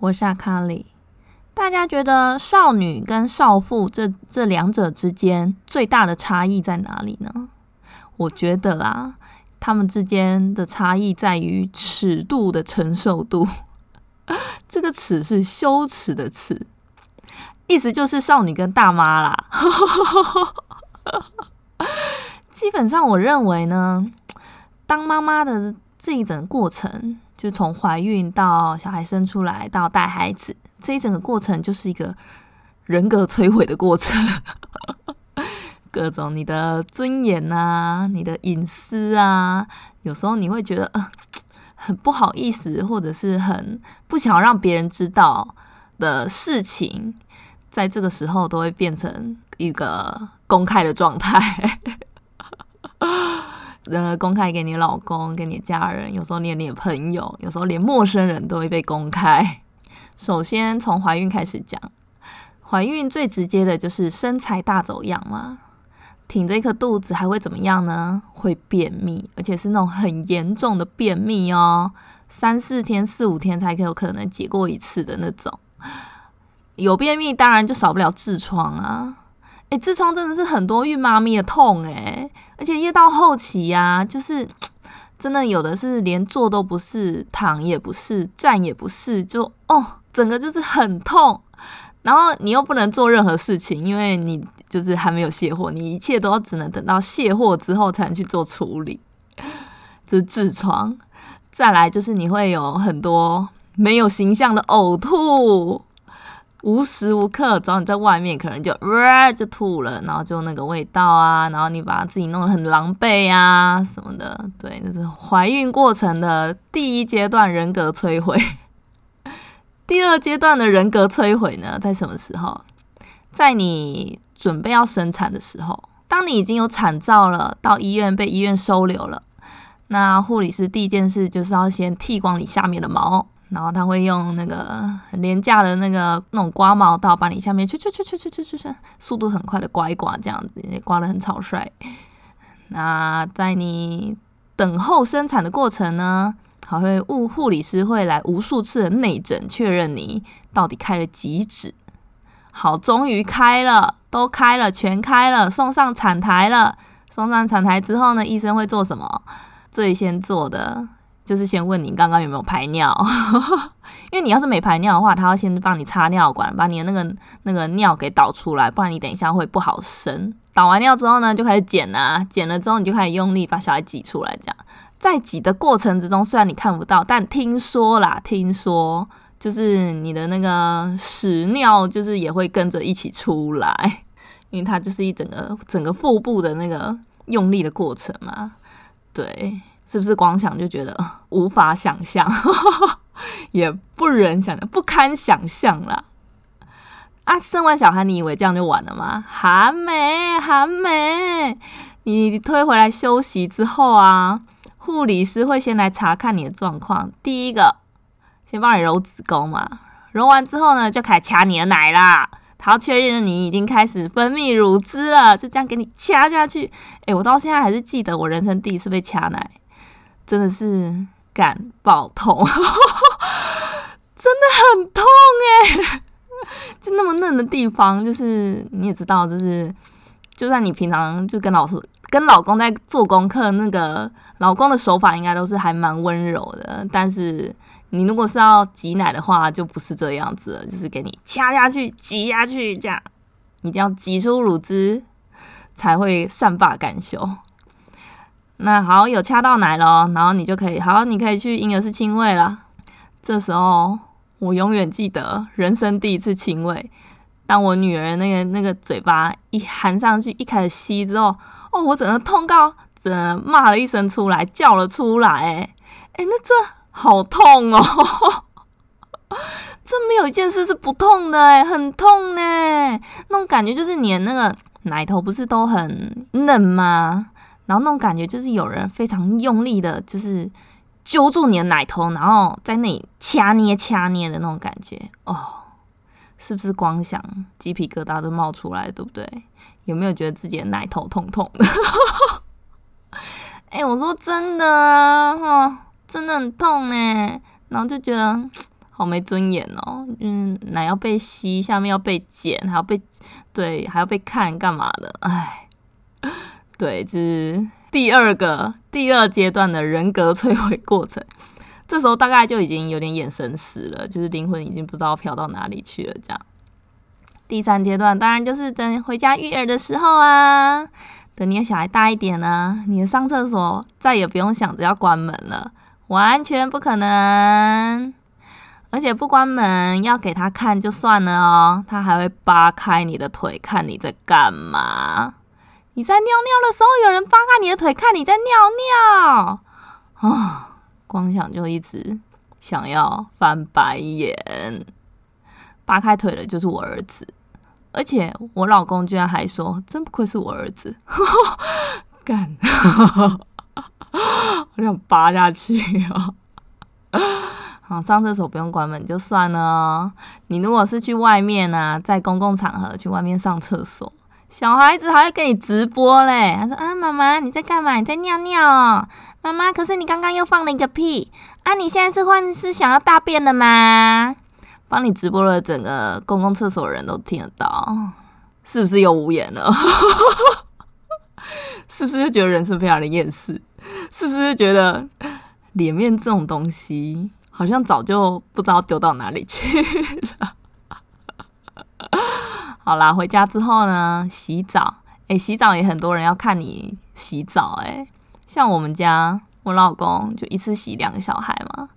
我是阿卡里。大家觉得少女跟少妇这这两者之间最大的差异在哪里呢？我觉得啦，他们之间的差异在于尺度的承受度。这个“尺”是羞耻的“耻”，意思就是少女跟大妈啦。基本上，我认为呢，当妈妈的这一整个过程。就从怀孕到小孩生出来到带孩子这一整个过程，就是一个人格摧毁的过程。各种你的尊严啊，你的隐私啊，有时候你会觉得呃很不好意思，或者是很不想让别人知道的事情，在这个时候都会变成一个公开的状态。呃，公开给你老公、给你家人，有时候连你的朋友，有时候连陌生人都会被公开。首先从怀孕开始讲，怀孕最直接的就是身材大走样嘛，挺着一颗肚子还会怎么样呢？会便秘，而且是那种很严重的便秘哦，三四天、四五天才有可能解过一次的那种。有便秘，当然就少不了痔疮啊。哎，痔疮真的是很多孕妈咪的痛哎，而且越到后期呀，就是真的有的是连坐都不是，躺也不是，站也不是，就哦，整个就是很痛。然后你又不能做任何事情，因为你就是还没有卸货，你一切都只能等到卸货之后才能去做处理。这是痔疮，再来就是你会有很多没有形象的呕吐。无时无刻，只要你在外面，可能就哇就吐了，然后就那个味道啊，然后你把自己弄得很狼狈啊什么的，对，这是怀孕过程的第一阶段人格摧毁。第二阶段的人格摧毁呢，在什么时候？在你准备要生产的时候，当你已经有产兆了，到医院被医院收留了，那护理师第一件事就是要先剃光你下面的毛。然后他会用那个很廉价的那个那种刮毛刀，把你下面去去去去去去去去，速度很快的刮一刮，这样子刮得很草率。那在你等候生产的过程呢，还会护护理师会来无数次的内诊，确认你到底开了几指。好，终于开了，都开了，全开了，送上产台了。送上产台之后呢，医生会做什么？最先做的。就是先问你刚刚有没有排尿，因为你要是没排尿的话，他要先帮你插尿管，把你的那个那个尿给导出来，不然你等一下会不好生。导完尿之后呢，就开始剪啊，剪了之后你就开始用力把小孩挤出来，这样在挤的过程之中，虽然你看不到，但听说啦，听说就是你的那个屎尿就是也会跟着一起出来，因为它就是一整个整个腹部的那个用力的过程嘛，对。是不是光想就觉得无法想象，也不忍想象，不堪想象啦！啊，生完小孩，你以为这样就完了吗？还没，还没。你推回来休息之后啊，护理师会先来查看你的状况。第一个，先帮你揉子宫嘛，揉完之后呢，就开始掐你的奶啦。他要确认你已经开始分泌乳汁了，就这样给你掐下去。诶，我到现在还是记得我人生第一次被掐奶。真的是感爆痛，真的很痛哎！就那么嫩的地方，就是你也知道，就是就算你平常就跟老师跟老公在做功课，那个老公的手法应该都是还蛮温柔的。但是你如果是要挤奶的话，就不是这样子了，就是给你掐下去、挤下去这样，一定要挤出乳汁才会善罢甘休。那好，有掐到奶了，然后你就可以好，你可以去婴儿室亲喂了。这时候我永远记得人生第一次亲喂。当我女儿那个那个嘴巴一含上去，一开始吸之后，哦，我整个痛到，整骂了一声出来，叫了出来，哎，哎，那这好痛哦，这没有一件事是不痛的，哎，很痛呢，那种感觉就是你的那个奶头不是都很嫩吗？然后那种感觉就是有人非常用力的，就是揪住你的奶头，然后在那里掐捏掐捏的那种感觉，哦。是不是光想鸡皮疙瘩都冒出来，对不对？有没有觉得自己的奶头痛痛的？哎，我说真的啊，哈，真的很痛哎，然后就觉得好没尊严哦，嗯，奶要被吸，下面要被剪，还要被对，还要被看干嘛的？哎，对，就是第二个第二阶段的人格摧毁过程。这时候大概就已经有点眼神死了，就是灵魂已经不知道飘到哪里去了。这样，第三阶段当然就是等回家育儿的时候啊，等你的小孩大一点呢，你的上厕所再也不用想着要关门了，完全不可能。而且不关门要给他看就算了哦，他还会扒开你的腿看你在干嘛。你在尿尿的时候，有人扒开你的腿看你在尿尿啊。光想就一直想要翻白眼，扒开腿的就是我儿子，而且我老公居然还说：“真不愧是我儿子。”干，我想扒下去啊！好，上厕所不用关门就算了。你如果是去外面啊，在公共场合去外面上厕所。小孩子还会跟你直播嘞，他说啊，妈妈你在干嘛？你在尿尿哦，妈妈，可是你刚刚又放了一个屁啊！你现在是换是想要大便了吗？帮你直播了整个公共厕所的人都听得到，是不是又无言了？是不是就觉得人生非常的厌世？是不是就觉得脸面这种东西好像早就不知道丢到哪里去了？好啦，回家之后呢，洗澡。诶，洗澡也很多人要看你洗澡。诶，像我们家，我老公就一次洗两个小孩嘛。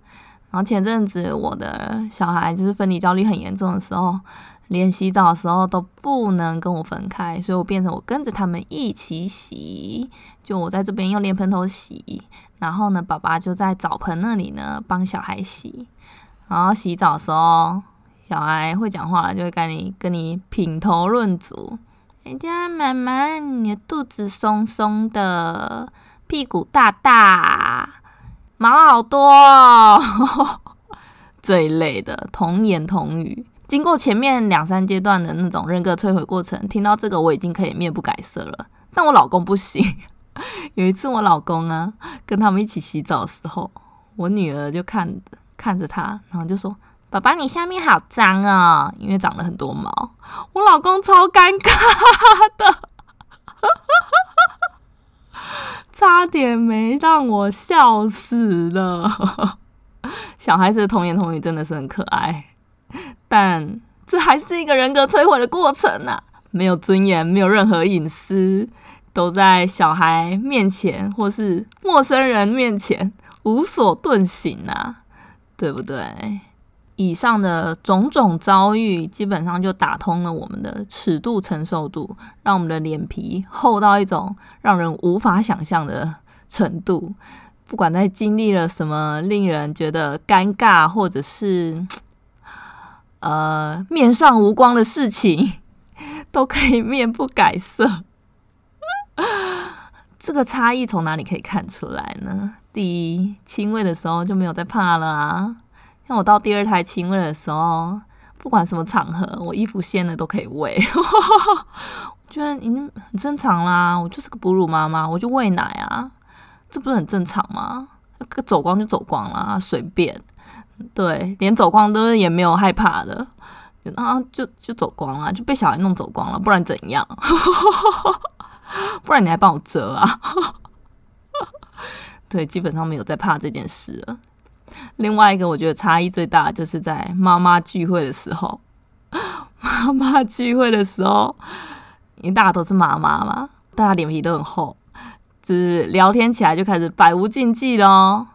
然后前阵子我的小孩就是分离焦虑很严重的时候，连洗澡的时候都不能跟我分开，所以我变成我跟着他们一起洗。就我在这边用莲盆头洗，然后呢，爸爸就在澡盆那里呢帮小孩洗。然后洗澡的时候。小孩会讲话，就会跟你跟你品头论足。人家妈妈，你的肚子松松的，屁股大大，毛好多，这一类的童言童语。经过前面两三阶段的那种人格摧毁过程，听到这个我已经可以面不改色了。但我老公不行。有一次我老公啊，跟他们一起洗澡的时候，我女儿就看看着他，然后就说。爸爸，你下面好脏啊，因为长了很多毛。我老公超尴尬的，差点没让我笑死了。小孩子的童言童语真的是很可爱，但这还是一个人格摧毁的过程啊！没有尊严，没有任何隐私，都在小孩面前或是陌生人面前无所遁形啊，对不对？以上的种种遭遇，基本上就打通了我们的尺度承受度，让我们的脸皮厚到一种让人无法想象的程度。不管在经历了什么令人觉得尴尬，或者是 呃面上无光的事情，都可以面不改色。这个差异从哪里可以看出来呢？第一，亲喂的时候就没有再怕了啊。像我到第二胎亲喂的时候，不管什么场合，我衣服掀了都可以喂，我觉得已经很正常啦。我就是个哺乳妈妈，我就喂奶啊，这不是很正常吗？走光就走光啦，随便。对，连走光都也没有害怕的，啊，就就走光了，就被小孩弄走光了，不然怎样？不然你还帮我折啊？对，基本上没有在怕这件事了。另外一个，我觉得差异最大就是在妈妈聚会的时候。妈妈聚会的时候，因为大家都是妈妈嘛，大家脸皮都很厚，就是聊天起来就开始百无禁忌咯，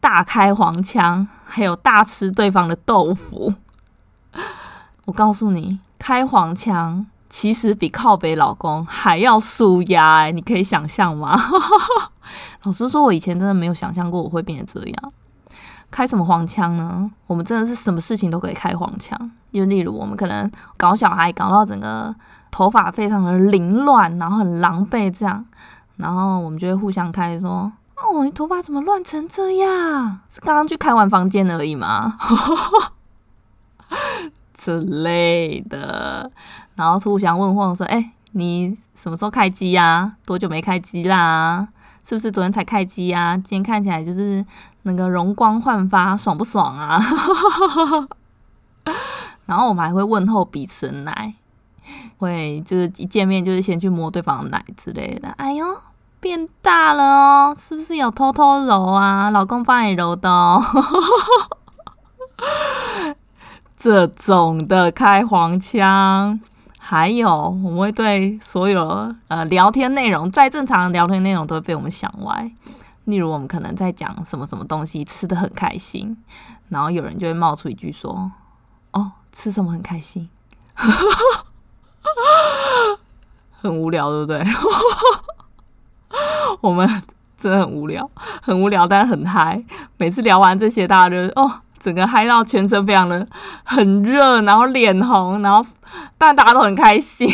大开黄腔，还有大吃对方的豆腐。我告诉你，开黄腔其实比靠北老公还要舒压哎，你可以想象吗？老实说，我以前真的没有想象过我会变成这样。开什么黄腔呢？我们真的是什么事情都可以开黄腔。就例如，我们可能搞小孩，搞到整个头发非常的凌乱，然后很狼狈这样，然后我们就会互相开说：“哦，你头发怎么乱成这样？是刚刚去开完房间而已吗？” 之类的，然后互相问候说：“哎，你什么时候开机呀？多久没开机啦？是不是昨天才开机呀？今天看起来就是……”那个容光焕发，爽不爽啊？然后我们还会问候彼此的奶，会就是一见面就是先去摸对方的奶之类的。哎呦，变大了哦，是不是有偷偷揉啊？老公帮你揉的哦。这种的开黄腔，还有我们会对所有呃聊天内容，再正常的聊天内容都会被我们想歪。例如，我们可能在讲什么什么东西，吃的很开心，然后有人就会冒出一句说：“哦，吃什么很开心？” 很无聊，对不对？我们真的很无聊，很无聊，但很嗨。每次聊完这些，大家就哦，整个嗨到全身非常的很热，然后脸红，然后但大家都很开心。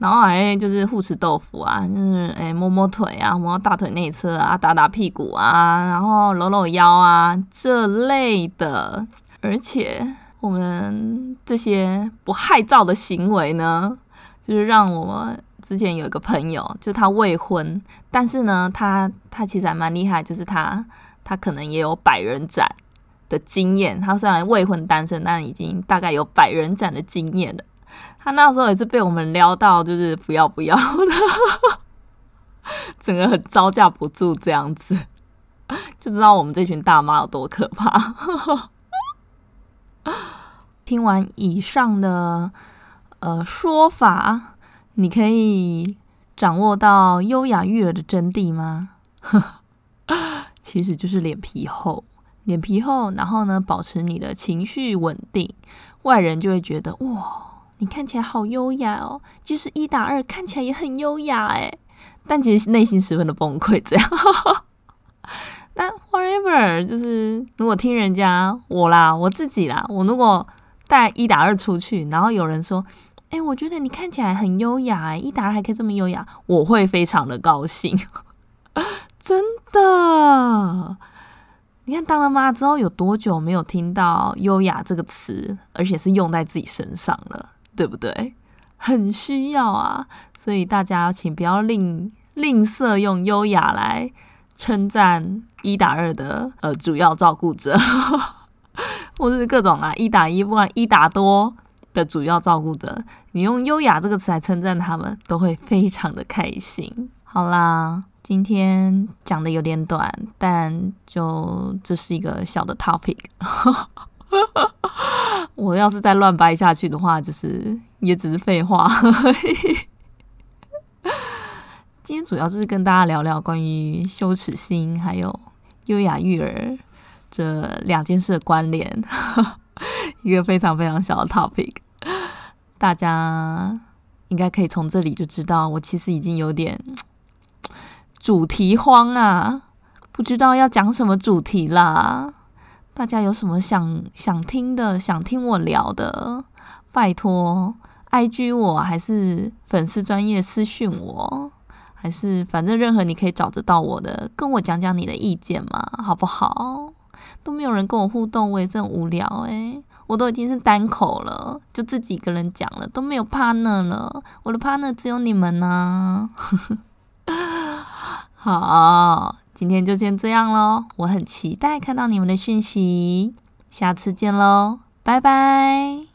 然后还就是护持豆腐啊，就是诶摸摸腿啊，摸大腿内侧啊，打打屁股啊，然后搂搂腰啊这类的。而且我们这些不害臊的行为呢，就是让我之前有一个朋友，就他未婚，但是呢，他他其实还蛮厉害，就是他他可能也有百人斩的经验。他虽然未婚单身，但已经大概有百人斩的经验了。他那时候也是被我们撩到，就是不要不要的，整个很招架不住这样子，就知道我们这群大妈有多可怕。听完以上的呃说法，你可以掌握到优雅育儿的真谛吗？其实就是脸皮厚，脸皮厚，然后呢，保持你的情绪稳定，外人就会觉得哇。你看起来好优雅哦，就是一打二看起来也很优雅哎，但其实内心十分的崩溃。这样，但 whatever，就是如果听人家我啦，我自己啦，我如果带一打二出去，然后有人说，哎，我觉得你看起来很优雅哎，一打二还可以这么优雅，我会非常的高兴，真的。你看当了妈之后，有多久没有听到优雅这个词，而且是用在自己身上了？对不对？很需要啊，所以大家请不要吝吝啬用优雅来称赞一打二的呃主要照顾者，或是各种啊一打一不管一打多的主要照顾者，你用优雅这个词来称赞他们，都会非常的开心。好啦，今天讲的有点短，但就这是一个小的 topic。我要是再乱掰下去的话，就是也只是废话。今天主要就是跟大家聊聊关于羞耻心还有优雅育儿这两件事的关联，一个非常非常小的 topic。大家应该可以从这里就知道，我其实已经有点主题荒啊，不知道要讲什么主题啦。大家有什么想想听的，想听我聊的，拜托，I G 我还是粉丝专业私讯我，还是反正任何你可以找得到我的，跟我讲讲你的意见嘛，好不好？都没有人跟我互动，我也真无聊诶，我都已经是单口了，就自己一个人讲了，都没有 partner 了，我的 partner 只有你们呢。好。今天就先这样喽，我很期待看到你们的讯息，下次见喽，拜拜。